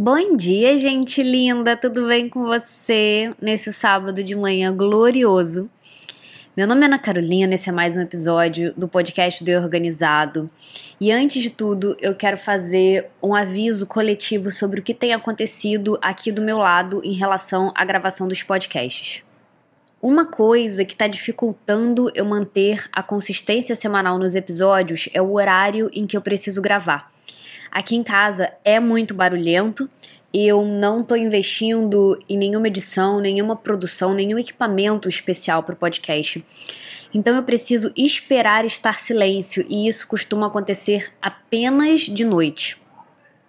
Bom dia, gente linda! Tudo bem com você nesse sábado de manhã glorioso? Meu nome é Ana Carolina, esse é mais um episódio do podcast do Organizado. E antes de tudo, eu quero fazer um aviso coletivo sobre o que tem acontecido aqui do meu lado em relação à gravação dos podcasts. Uma coisa que está dificultando eu manter a consistência semanal nos episódios é o horário em que eu preciso gravar. Aqui em casa é muito barulhento. Eu não estou investindo em nenhuma edição, nenhuma produção, nenhum equipamento especial para o podcast. Então eu preciso esperar estar silêncio e isso costuma acontecer apenas de noite.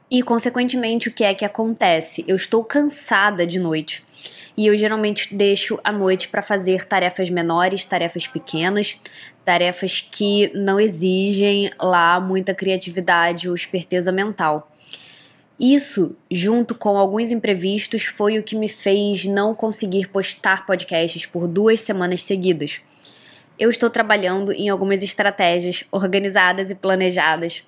E consequentemente, o que é que acontece? Eu estou cansada de noite e eu geralmente deixo a noite para fazer tarefas menores, tarefas pequenas, tarefas que não exigem lá muita criatividade ou esperteza mental. Isso, junto com alguns imprevistos, foi o que me fez não conseguir postar podcasts por duas semanas seguidas. Eu estou trabalhando em algumas estratégias organizadas e planejadas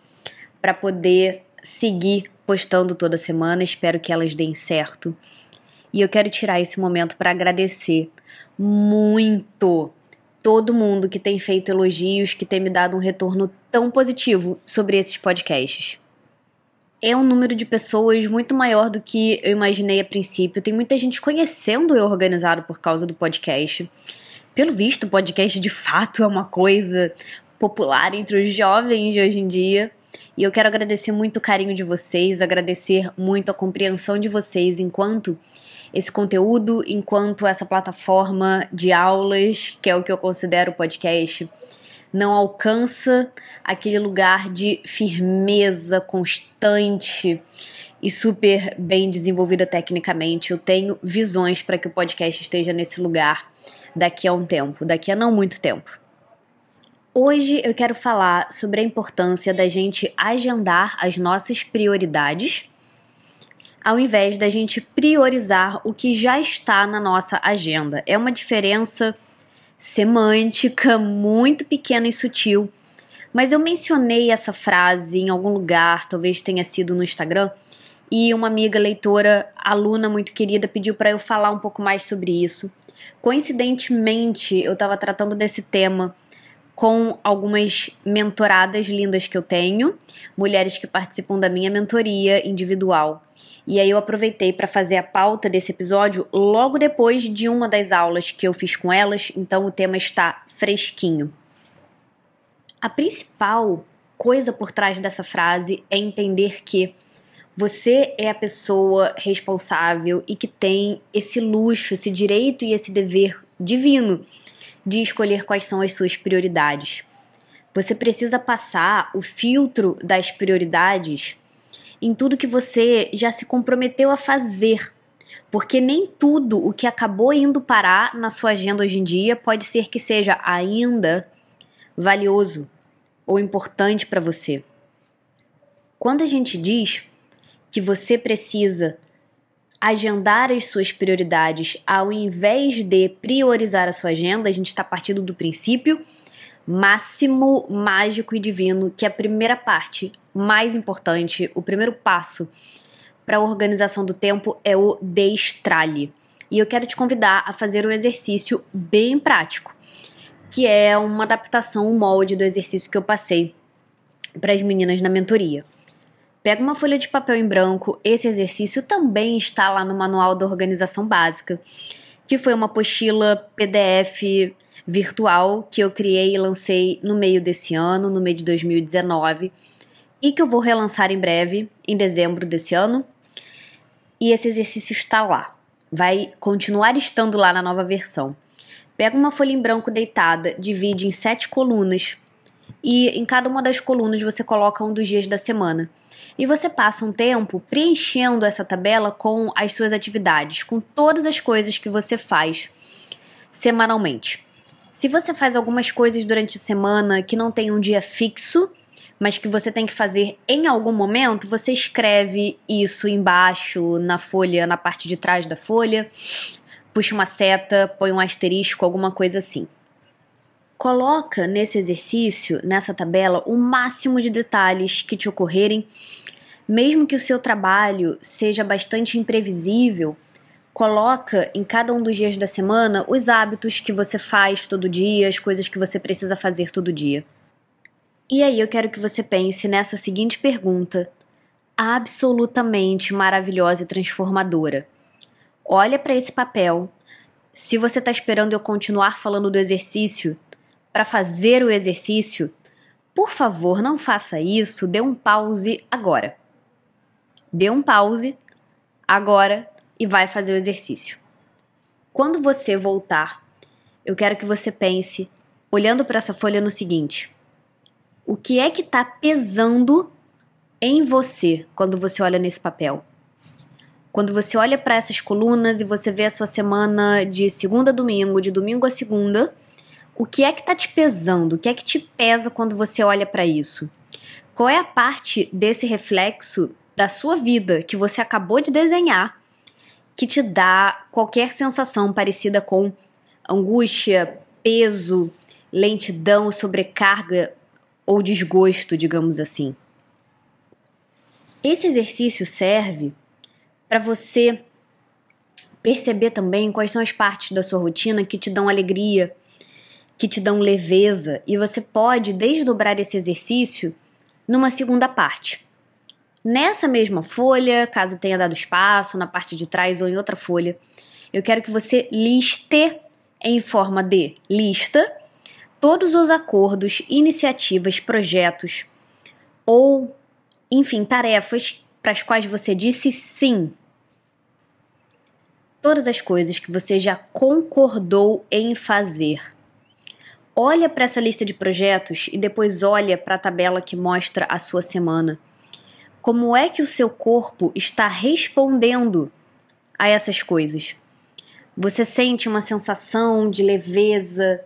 para poder seguir postando toda semana. Espero que elas deem certo. E eu quero tirar esse momento para agradecer muito todo mundo que tem feito elogios, que tem me dado um retorno tão positivo sobre esses podcasts. É um número de pessoas muito maior do que eu imaginei a princípio. Tem muita gente conhecendo eu organizado por causa do podcast. Pelo visto, o podcast de fato é uma coisa popular entre os jovens de hoje em dia. E eu quero agradecer muito o carinho de vocês, agradecer muito a compreensão de vocês enquanto esse conteúdo enquanto essa plataforma de aulas, que é o que eu considero podcast, não alcança aquele lugar de firmeza constante e super bem desenvolvida tecnicamente. Eu tenho visões para que o podcast esteja nesse lugar daqui a um tempo, daqui a não muito tempo. Hoje eu quero falar sobre a importância da gente agendar as nossas prioridades ao invés da gente priorizar o que já está na nossa agenda. É uma diferença semântica muito pequena e sutil. Mas eu mencionei essa frase em algum lugar, talvez tenha sido no Instagram, e uma amiga leitora, aluna muito querida, pediu para eu falar um pouco mais sobre isso. Coincidentemente, eu estava tratando desse tema com algumas mentoradas lindas que eu tenho, mulheres que participam da minha mentoria individual. E aí eu aproveitei para fazer a pauta desse episódio logo depois de uma das aulas que eu fiz com elas, então o tema está fresquinho. A principal coisa por trás dessa frase é entender que você é a pessoa responsável e que tem esse luxo, esse direito e esse dever divino de escolher quais são as suas prioridades. Você precisa passar o filtro das prioridades em tudo que você já se comprometeu a fazer. Porque nem tudo o que acabou indo parar na sua agenda hoje em dia pode ser que seja ainda valioso ou importante para você. Quando a gente diz que você precisa agendar as suas prioridades ao invés de priorizar a sua agenda, a gente está partindo do princípio máximo, mágico e divino, que é a primeira parte mais importante, o primeiro passo para a organização do tempo é o destralhe. E eu quero te convidar a fazer um exercício bem prático, que é uma adaptação, um molde do exercício que eu passei para as meninas na mentoria. Pega uma folha de papel em branco. Esse exercício também está lá no Manual da Organização Básica, que foi uma apostila PDF virtual que eu criei e lancei no meio desse ano, no meio de 2019, e que eu vou relançar em breve, em dezembro desse ano. E esse exercício está lá. Vai continuar estando lá na nova versão. Pega uma folha em branco deitada, divide em sete colunas e em cada uma das colunas você coloca um dos dias da semana. E você passa um tempo preenchendo essa tabela com as suas atividades, com todas as coisas que você faz semanalmente. Se você faz algumas coisas durante a semana que não tem um dia fixo, mas que você tem que fazer em algum momento, você escreve isso embaixo na folha, na parte de trás da folha, puxa uma seta, põe um asterisco, alguma coisa assim. Coloca nesse exercício, nessa tabela, o máximo de detalhes que te ocorrerem Mesmo que o seu trabalho seja bastante imprevisível, coloca em cada um dos dias da semana os hábitos que você faz todo dia, as coisas que você precisa fazer todo dia. E aí eu quero que você pense nessa seguinte pergunta, absolutamente maravilhosa e transformadora. Olha para esse papel. Se você está esperando eu continuar falando do exercício para fazer o exercício, por favor, não faça isso, dê um pause agora. Dê um pause agora e vai fazer o exercício. Quando você voltar, eu quero que você pense, olhando para essa folha, no seguinte: o que é que está pesando em você quando você olha nesse papel? Quando você olha para essas colunas e você vê a sua semana de segunda a domingo, de domingo a segunda, o que é que está te pesando? O que é que te pesa quando você olha para isso? Qual é a parte desse reflexo da sua vida que você acabou de desenhar que te dá qualquer sensação parecida com angústia, peso, lentidão, sobrecarga ou desgosto, digamos assim. Esse exercício serve para você perceber também quais são as partes da sua rotina que te dão alegria, que te dão leveza, e você pode desdobrar esse exercício numa segunda parte. Nessa mesma folha, caso tenha dado espaço, na parte de trás ou em outra folha, eu quero que você liste em forma de lista todos os acordos, iniciativas, projetos ou, enfim, tarefas para as quais você disse sim. Todas as coisas que você já concordou em fazer. Olha para essa lista de projetos e depois olha para a tabela que mostra a sua semana como é que o seu corpo está respondendo a essas coisas? Você sente uma sensação de leveza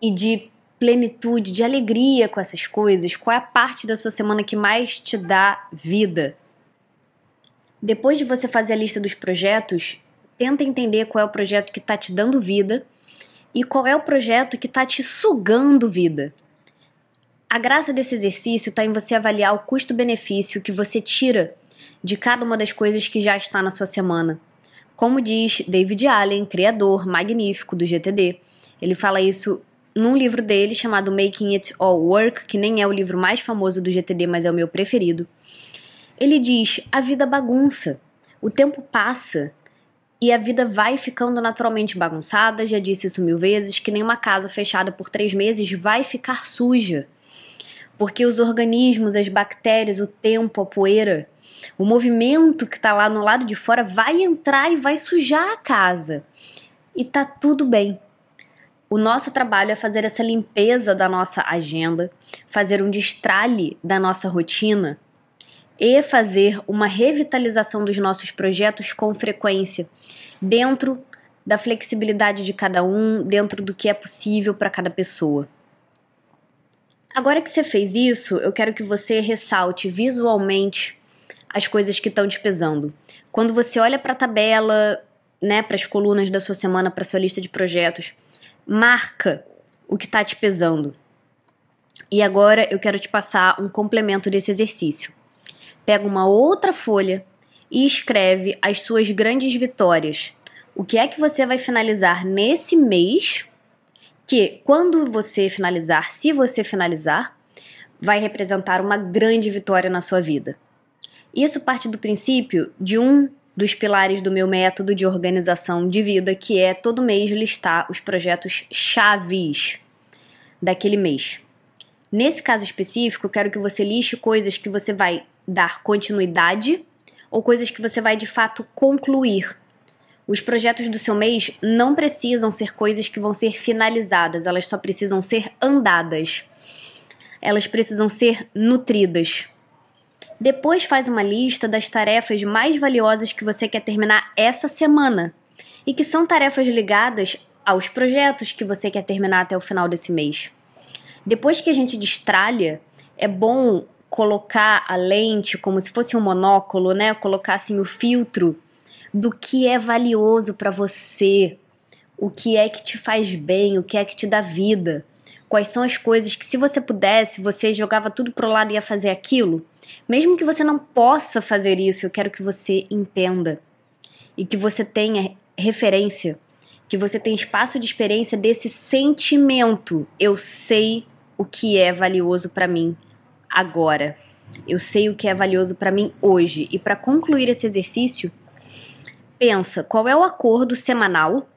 e de plenitude, de alegria com essas coisas? Qual é a parte da sua semana que mais te dá vida? Depois de você fazer a lista dos projetos, tenta entender qual é o projeto que está te dando vida e qual é o projeto que está te sugando vida. A graça desse exercício está em você avaliar o custo-benefício que você tira de cada uma das coisas que já está na sua semana. Como diz David Allen, criador magnífico do GTD, ele fala isso num livro dele chamado Making It All Work, que nem é o livro mais famoso do GTD, mas é o meu preferido. Ele diz: a vida bagunça, o tempo passa e a vida vai ficando naturalmente bagunçada. Já disse isso mil vezes: que nem uma casa fechada por três meses vai ficar suja porque os organismos, as bactérias, o tempo, a poeira, o movimento que está lá no lado de fora vai entrar e vai sujar a casa. E tá tudo bem. O nosso trabalho é fazer essa limpeza da nossa agenda, fazer um destralhe da nossa rotina e fazer uma revitalização dos nossos projetos com frequência, dentro da flexibilidade de cada um, dentro do que é possível para cada pessoa. Agora que você fez isso, eu quero que você ressalte visualmente as coisas que estão te pesando. Quando você olha para a tabela, né, para as colunas da sua semana, para sua lista de projetos, marca o que está te pesando. E agora eu quero te passar um complemento desse exercício. Pega uma outra folha e escreve as suas grandes vitórias. O que é que você vai finalizar nesse mês que quando você finalizar, se você finalizar, vai representar uma grande vitória na sua vida. Isso parte do princípio de um dos pilares do meu método de organização de vida, que é todo mês listar os projetos chaves daquele mês. Nesse caso específico, eu quero que você liste coisas que você vai dar continuidade ou coisas que você vai de fato concluir os projetos do seu mês não precisam ser coisas que vão ser finalizadas, elas só precisam ser andadas. Elas precisam ser nutridas. Depois faz uma lista das tarefas mais valiosas que você quer terminar essa semana e que são tarefas ligadas aos projetos que você quer terminar até o final desse mês. Depois que a gente destralha, é bom colocar a lente como se fosse um monóculo, né? Colocar assim o filtro do que é valioso para você, o que é que te faz bem, o que é que te dá vida. Quais são as coisas que, se você pudesse, você jogava tudo pro lado e ia fazer aquilo? Mesmo que você não possa fazer isso, eu quero que você entenda e que você tenha referência, que você tenha espaço de experiência desse sentimento. Eu sei o que é valioso para mim agora. Eu sei o que é valioso para mim hoje. E para concluir esse exercício, pensa qual é o acordo semanal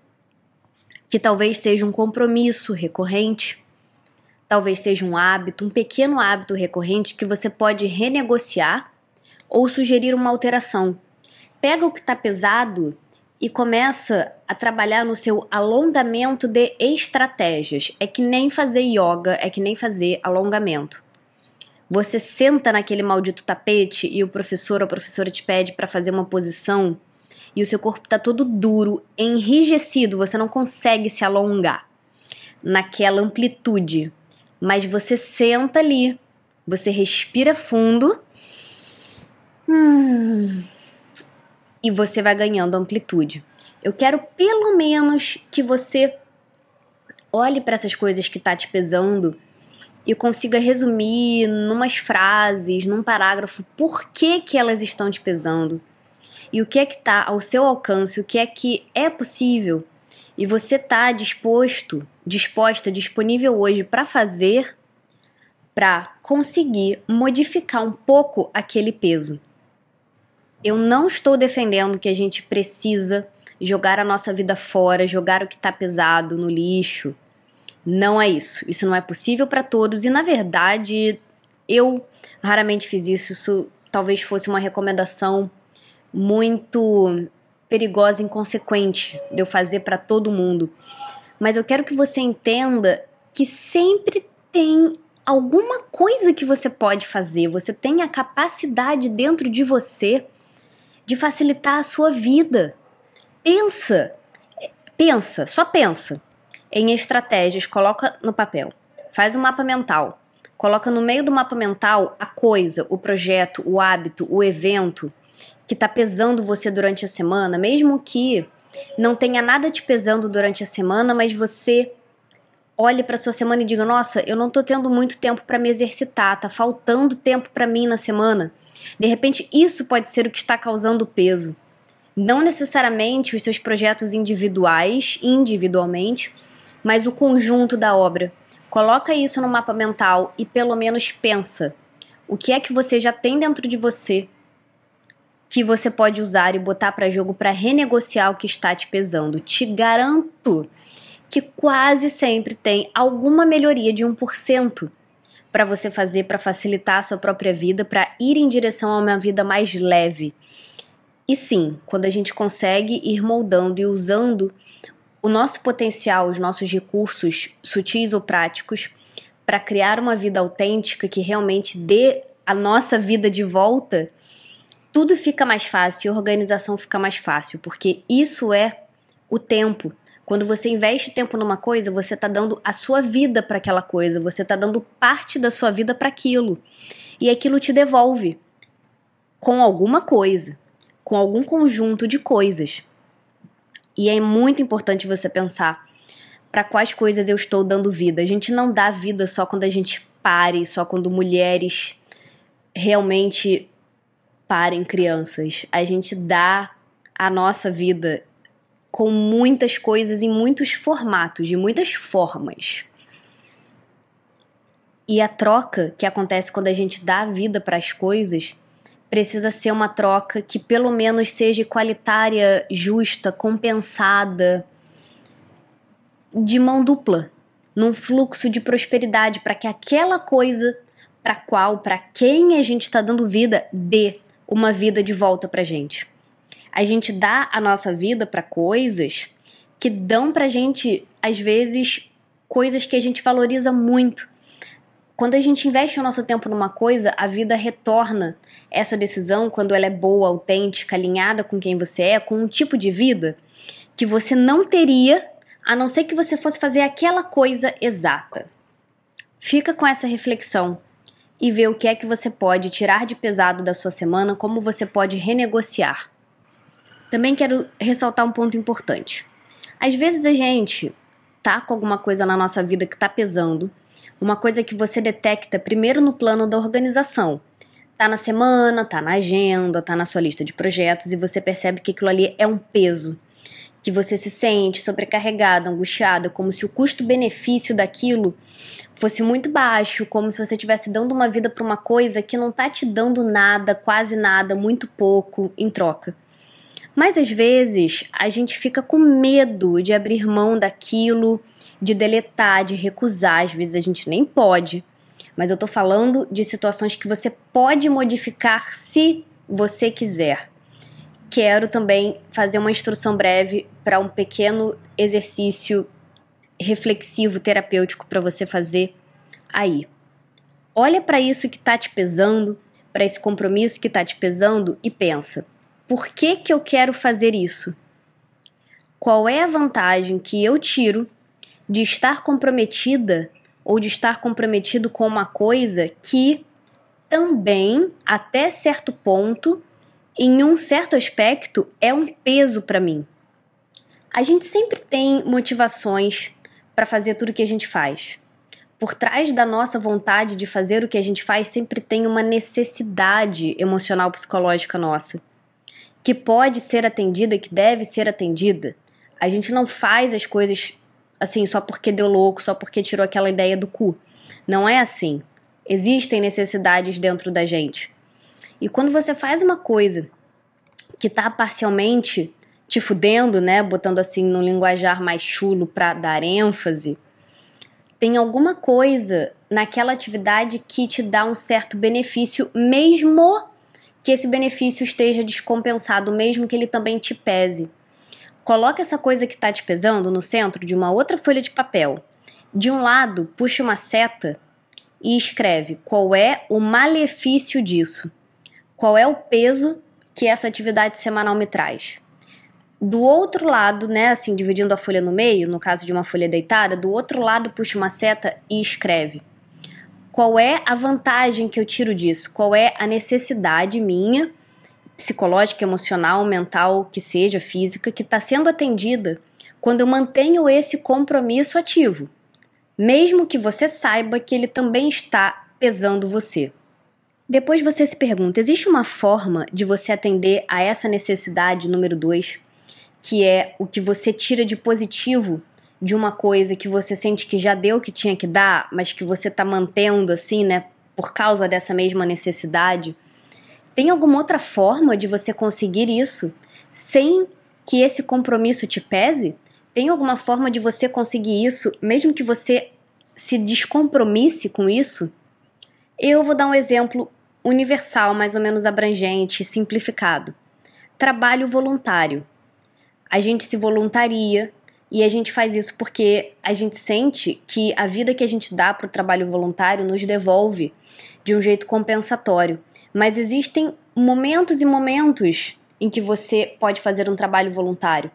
que talvez seja um compromisso recorrente, talvez seja um hábito, um pequeno hábito recorrente que você pode renegociar ou sugerir uma alteração. Pega o que está pesado e começa a trabalhar no seu alongamento de estratégias. É que nem fazer yoga, é que nem fazer alongamento. Você senta naquele maldito tapete e o professor ou a professora te pede para fazer uma posição e o seu corpo está todo duro, enrijecido, você não consegue se alongar naquela amplitude. Mas você senta ali, você respira fundo. Hum, e você vai ganhando amplitude. Eu quero pelo menos que você olhe para essas coisas que tá te pesando e consiga resumir numas frases, num parágrafo, por que que elas estão te pesando. E o que é que tá ao seu alcance, o que é que é possível e você tá disposto, disposta, disponível hoje para fazer para conseguir modificar um pouco aquele peso. Eu não estou defendendo que a gente precisa jogar a nossa vida fora, jogar o que está pesado no lixo. Não é isso. Isso não é possível para todos e, na verdade, eu raramente fiz isso. Isso talvez fosse uma recomendação muito perigosa e inconsequente de eu fazer para todo mundo. Mas eu quero que você entenda que sempre tem alguma coisa que você pode fazer. Você tem a capacidade dentro de você de facilitar a sua vida. Pensa, pensa, só pensa em estratégias, coloca no papel. Faz um mapa mental. Coloca no meio do mapa mental a coisa, o projeto, o hábito, o evento que está pesando você durante a semana, mesmo que não tenha nada te pesando durante a semana, mas você olhe para sua semana e diga: "Nossa, eu não estou tendo muito tempo para me exercitar, tá faltando tempo para mim na semana". De repente, isso pode ser o que está causando peso. Não necessariamente os seus projetos individuais, individualmente, mas o conjunto da obra. Coloca isso no mapa mental e pelo menos pensa o que é que você já tem dentro de você que você pode usar e botar para jogo para renegociar o que está te pesando. Te garanto que quase sempre tem alguma melhoria de 1% para você fazer para facilitar a sua própria vida, para ir em direção a uma vida mais leve. E sim, quando a gente consegue ir moldando e usando o nosso potencial, os nossos recursos sutis ou práticos para criar uma vida autêntica que realmente dê a nossa vida de volta, tudo fica mais fácil, a organização fica mais fácil, porque isso é o tempo. Quando você investe tempo numa coisa, você está dando a sua vida para aquela coisa, você está dando parte da sua vida para aquilo. E aquilo te devolve com alguma coisa, com algum conjunto de coisas. E é muito importante você pensar para quais coisas eu estou dando vida. A gente não dá vida só quando a gente pare, só quando mulheres realmente parem crianças. A gente dá a nossa vida com muitas coisas em muitos formatos, de muitas formas. E a troca que acontece quando a gente dá vida para as coisas precisa ser uma troca que pelo menos seja igualitária, justa, compensada, de mão dupla, num fluxo de prosperidade para que aquela coisa para qual, para quem a gente está dando vida, dê uma vida de volta para gente a gente dá a nossa vida para coisas que dão pra gente, às vezes, coisas que a gente valoriza muito. Quando a gente investe o nosso tempo numa coisa, a vida retorna essa decisão quando ela é boa, autêntica, alinhada com quem você é, com um tipo de vida que você não teria a não ser que você fosse fazer aquela coisa exata. Fica com essa reflexão e vê o que é que você pode tirar de pesado da sua semana, como você pode renegociar. Também quero ressaltar um ponto importante. Às vezes a gente tá com alguma coisa na nossa vida que tá pesando, uma coisa que você detecta primeiro no plano da organização. Tá na semana, tá na agenda, tá na sua lista de projetos e você percebe que aquilo ali é um peso. Que você se sente sobrecarregada, angustiada, como se o custo-benefício daquilo fosse muito baixo, como se você estivesse dando uma vida para uma coisa que não tá te dando nada, quase nada, muito pouco em troca. Mas às vezes a gente fica com medo de abrir mão daquilo, de deletar, de recusar, às vezes a gente nem pode mas eu tô falando de situações que você pode modificar se você quiser. Quero também fazer uma instrução breve para um pequeno exercício reflexivo terapêutico para você fazer aí. Olha para isso que tá te pesando, para esse compromisso que tá te pesando e pensa: por que que eu quero fazer isso? Qual é a vantagem que eu tiro de estar comprometida ou de estar comprometido com uma coisa que também, até certo ponto, em um certo aspecto, é um peso para mim. A gente sempre tem motivações para fazer tudo o que a gente faz. Por trás da nossa vontade de fazer o que a gente faz, sempre tem uma necessidade emocional psicológica nossa, que pode ser atendida, que deve ser atendida. A gente não faz as coisas assim, só porque deu louco, só porque tirou aquela ideia do cu. Não é assim. Existem necessidades dentro da gente. E quando você faz uma coisa que tá parcialmente te fudendo, né, botando assim no linguajar mais chulo para dar ênfase, tem alguma coisa naquela atividade que te dá um certo benefício, mesmo que esse benefício esteja descompensado, mesmo que ele também te pese. Coloca essa coisa que está te pesando no centro de uma outra folha de papel. De um lado, puxa uma seta e escreve qual é o malefício disso. Qual é o peso que essa atividade semanal me traz. Do outro lado, né, assim, dividindo a folha no meio, no caso de uma folha deitada, do outro lado puxa uma seta e escreve. Qual é a vantagem que eu tiro disso? Qual é a necessidade minha psicológica, emocional, mental, que seja, física, que está sendo atendida quando eu mantenho esse compromisso ativo, mesmo que você saiba que ele também está pesando você. Depois você se pergunta: existe uma forma de você atender a essa necessidade número dois, que é o que você tira de positivo de uma coisa que você sente que já deu o que tinha que dar, mas que você está mantendo assim, né, por causa dessa mesma necessidade? Tem alguma outra forma de você conseguir isso sem que esse compromisso te pese? Tem alguma forma de você conseguir isso, mesmo que você se descompromisse com isso? Eu vou dar um exemplo universal, mais ou menos abrangente, simplificado. Trabalho voluntário. A gente se voluntaria e a gente faz isso porque a gente sente que a vida que a gente dá para o trabalho voluntário nos devolve de um jeito compensatório. Mas existem momentos e momentos em que você pode fazer um trabalho voluntário.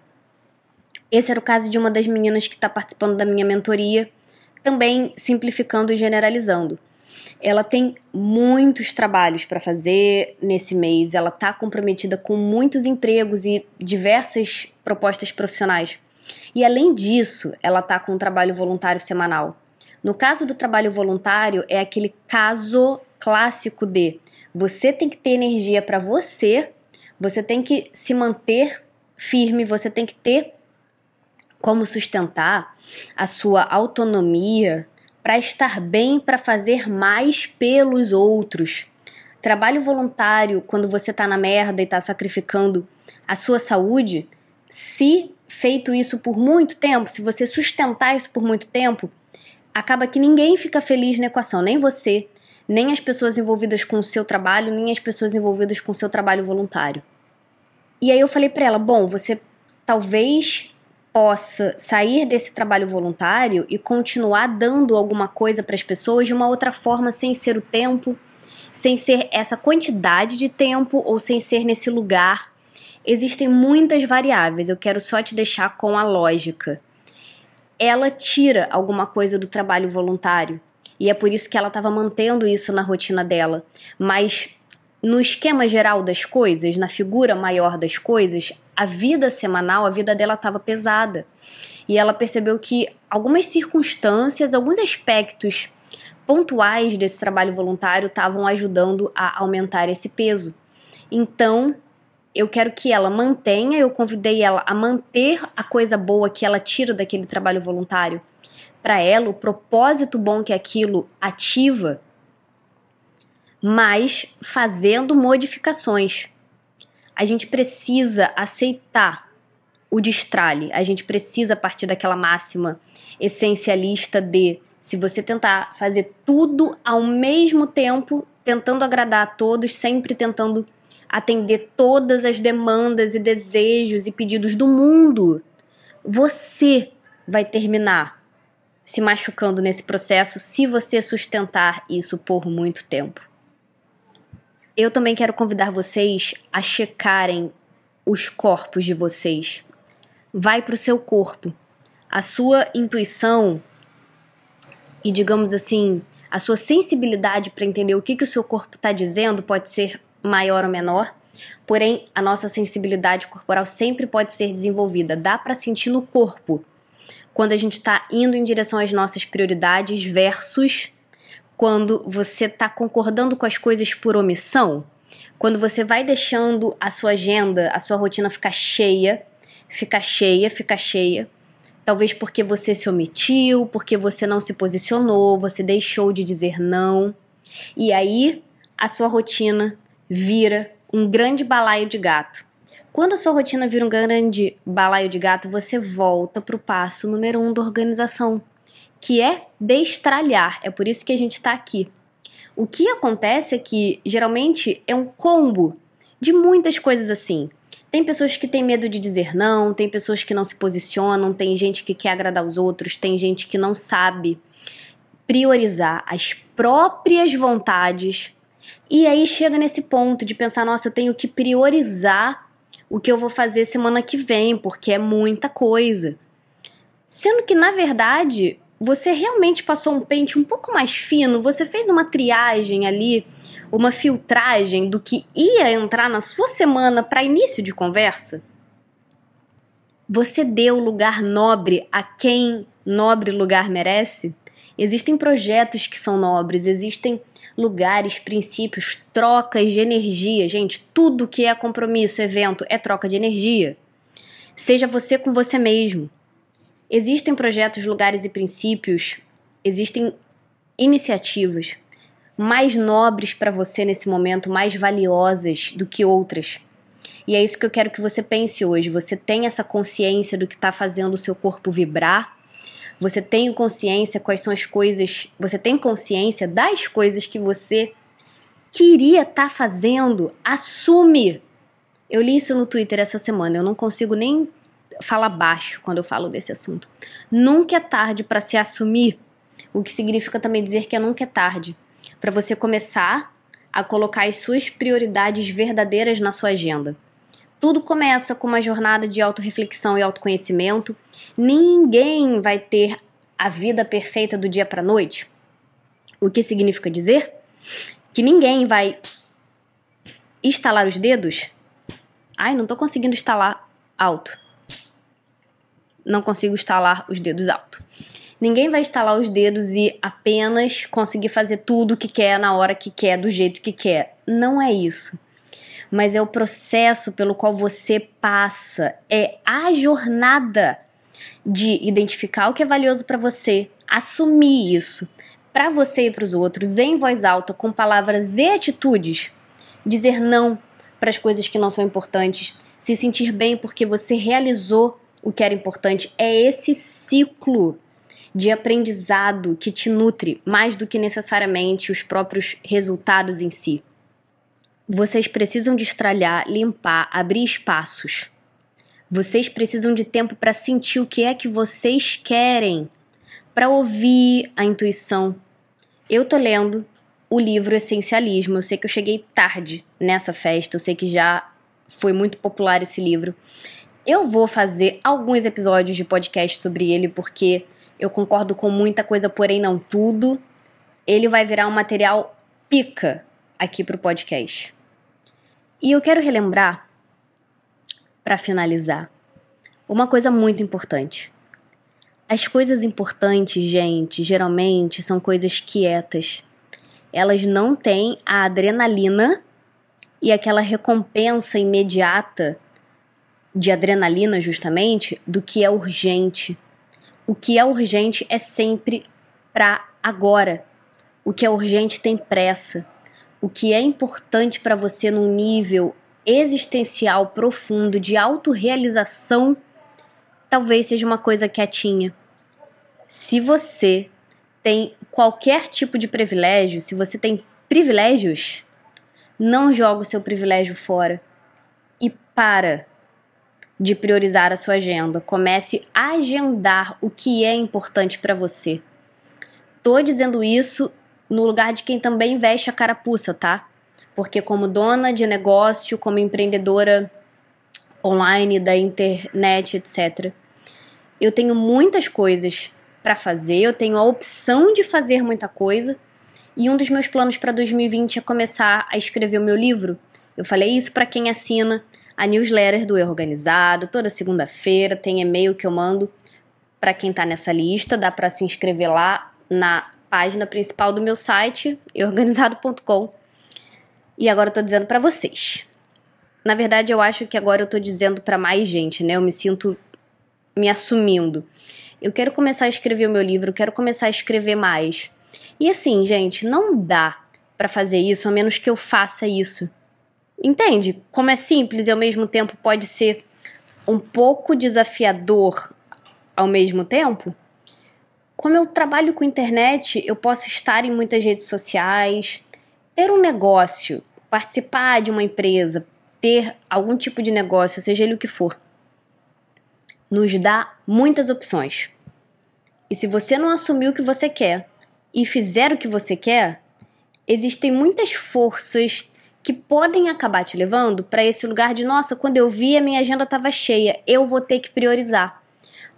Esse era o caso de uma das meninas que está participando da minha mentoria, também simplificando e generalizando. Ela tem muitos trabalhos para fazer nesse mês, ela está comprometida com muitos empregos e diversas propostas profissionais. E além disso, ela está com um trabalho voluntário semanal. No caso do trabalho voluntário, é aquele caso clássico de você tem que ter energia para você, você tem que se manter firme, você tem que ter como sustentar a sua autonomia para estar bem, para fazer mais pelos outros. Trabalho voluntário, quando você está na merda e está sacrificando a sua saúde, se feito isso por muito tempo, se você sustentar isso por muito tempo, acaba que ninguém fica feliz na equação, nem você, nem as pessoas envolvidas com o seu trabalho, nem as pessoas envolvidas com o seu trabalho voluntário. E aí eu falei para ela: bom, você talvez possa sair desse trabalho voluntário e continuar dando alguma coisa para as pessoas de uma outra forma, sem ser o tempo, sem ser essa quantidade de tempo ou sem ser nesse lugar Existem muitas variáveis, eu quero só te deixar com a lógica. Ela tira alguma coisa do trabalho voluntário e é por isso que ela estava mantendo isso na rotina dela. Mas no esquema geral das coisas, na figura maior das coisas, a vida semanal, a vida dela estava pesada. E ela percebeu que algumas circunstâncias, alguns aspectos pontuais desse trabalho voluntário estavam ajudando a aumentar esse peso. Então, eu quero que ela mantenha, eu convidei ela a manter a coisa boa que ela tira daquele trabalho voluntário. Para ela, o propósito bom que aquilo ativa, mas fazendo modificações. A gente precisa aceitar o destralhe, a gente precisa partir daquela máxima essencialista de se você tentar fazer tudo ao mesmo tempo, tentando agradar a todos, sempre tentando atender todas as demandas e desejos e pedidos do mundo, você vai terminar se machucando nesse processo se você sustentar isso por muito tempo. Eu também quero convidar vocês a checarem os corpos de vocês. Vai para o seu corpo. A sua intuição e, digamos assim, a sua sensibilidade para entender o que, que o seu corpo está dizendo pode ser maior ou menor, porém a nossa sensibilidade corporal sempre pode ser desenvolvida. Dá para sentir no corpo quando a gente está indo em direção às nossas prioridades versus quando você está concordando com as coisas por omissão. Quando você vai deixando a sua agenda, a sua rotina ficar cheia, ficar cheia, ficar cheia. Talvez porque você se omitiu, porque você não se posicionou, você deixou de dizer não. E aí a sua rotina vira um grande balaio de gato. Quando a sua rotina vira um grande balaio de gato, você volta para o passo número um da organização, que é destralhar. É por isso que a gente está aqui. O que acontece é que geralmente é um combo de muitas coisas assim. Tem pessoas que têm medo de dizer não, tem pessoas que não se posicionam, tem gente que quer agradar os outros, tem gente que não sabe priorizar as próprias vontades e aí chega nesse ponto de pensar, nossa, eu tenho que priorizar o que eu vou fazer semana que vem, porque é muita coisa. Sendo que, na verdade, você realmente passou um pente um pouco mais fino, você fez uma triagem ali, uma filtragem do que ia entrar na sua semana para início de conversa? Você deu lugar nobre a quem nobre lugar merece? Existem projetos que são nobres, existem lugares, princípios, trocas de energia. Gente, tudo que é compromisso, evento, é troca de energia. Seja você com você mesmo. Existem projetos, lugares e princípios, existem iniciativas mais nobres para você nesse momento, mais valiosas do que outras. E é isso que eu quero que você pense hoje. Você tem essa consciência do que está fazendo o seu corpo vibrar você tem consciência quais são as coisas, você tem consciência das coisas que você queria estar tá fazendo, assume. Eu li isso no Twitter essa semana, eu não consigo nem falar baixo quando eu falo desse assunto. Nunca é tarde para se assumir, o que significa também dizer que é nunca é tarde para você começar a colocar as suas prioridades verdadeiras na sua agenda. Tudo começa com uma jornada de autorreflexão e autoconhecimento. Ninguém vai ter a vida perfeita do dia para noite. O que significa dizer que ninguém vai estalar os dedos. Ai, não tô conseguindo estalar alto. Não consigo estalar os dedos alto. Ninguém vai estalar os dedos e apenas conseguir fazer tudo o que quer na hora que quer, do jeito que quer. Não é isso mas é o processo pelo qual você passa, é a jornada de identificar o que é valioso para você, assumir isso para você e para os outros em voz alta, com palavras e atitudes, dizer não para as coisas que não são importantes, se sentir bem porque você realizou o que era importante. É esse ciclo de aprendizado que te nutre mais do que necessariamente os próprios resultados em si. Vocês precisam destralhar, limpar, abrir espaços. Vocês precisam de tempo para sentir o que é que vocês querem, para ouvir a intuição. Eu tô lendo o livro Essencialismo. Eu sei que eu cheguei tarde nessa festa, eu sei que já foi muito popular esse livro. Eu vou fazer alguns episódios de podcast sobre ele porque eu concordo com muita coisa, porém não tudo. Ele vai virar um material pica aqui pro podcast. E eu quero relembrar, para finalizar, uma coisa muito importante. As coisas importantes, gente, geralmente são coisas quietas. Elas não têm a adrenalina e aquela recompensa imediata de adrenalina, justamente, do que é urgente. O que é urgente é sempre para agora. O que é urgente tem pressa. O que é importante para você num nível existencial profundo de autorrealização talvez seja uma coisa quietinha. Se você tem qualquer tipo de privilégio, se você tem privilégios, não joga o seu privilégio fora e para de priorizar a sua agenda. Comece a agendar o que é importante para você. Tô dizendo isso no lugar de quem também veste a carapuça, tá? Porque como dona de negócio, como empreendedora online da internet, etc, eu tenho muitas coisas para fazer, eu tenho a opção de fazer muita coisa. E um dos meus planos para 2020 é começar a escrever o meu livro. Eu falei isso para quem assina a newsletter do Erro Organizado. Toda segunda-feira tem e-mail que eu mando para quem está nessa lista. Dá para se inscrever lá na página principal do meu site, organizado.com. E agora eu tô dizendo para vocês. Na verdade, eu acho que agora eu tô dizendo para mais gente, né? Eu me sinto me assumindo. Eu quero começar a escrever o meu livro, quero começar a escrever mais. E assim, gente, não dá para fazer isso a menos que eu faça isso. Entende? Como é simples e ao mesmo tempo pode ser um pouco desafiador ao mesmo tempo? Como eu trabalho com internet, eu posso estar em muitas redes sociais, ter um negócio, participar de uma empresa, ter algum tipo de negócio, seja ele o que for, nos dá muitas opções. E se você não assumir o que você quer e fizer o que você quer, existem muitas forças que podem acabar te levando para esse lugar de nossa, quando eu vi a minha agenda estava cheia, eu vou ter que priorizar.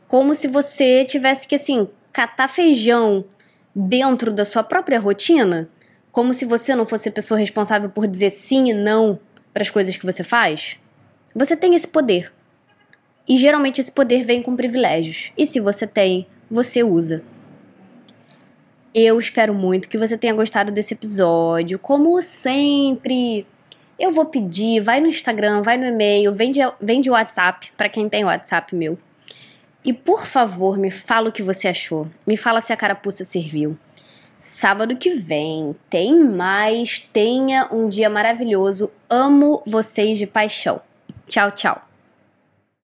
Como se você tivesse que assim catar feijão dentro da sua própria rotina, como se você não fosse a pessoa responsável por dizer sim e não para as coisas que você faz? Você tem esse poder. E geralmente esse poder vem com privilégios. E se você tem, você usa. Eu espero muito que você tenha gostado desse episódio. Como sempre, eu vou pedir, vai no Instagram, vai no e-mail, vem de, vem de WhatsApp, para quem tem WhatsApp meu. E por favor, me fala o que você achou. Me fala se a carapuça serviu. Sábado que vem tem mais. Tenha um dia maravilhoso. Amo vocês de paixão. Tchau, tchau.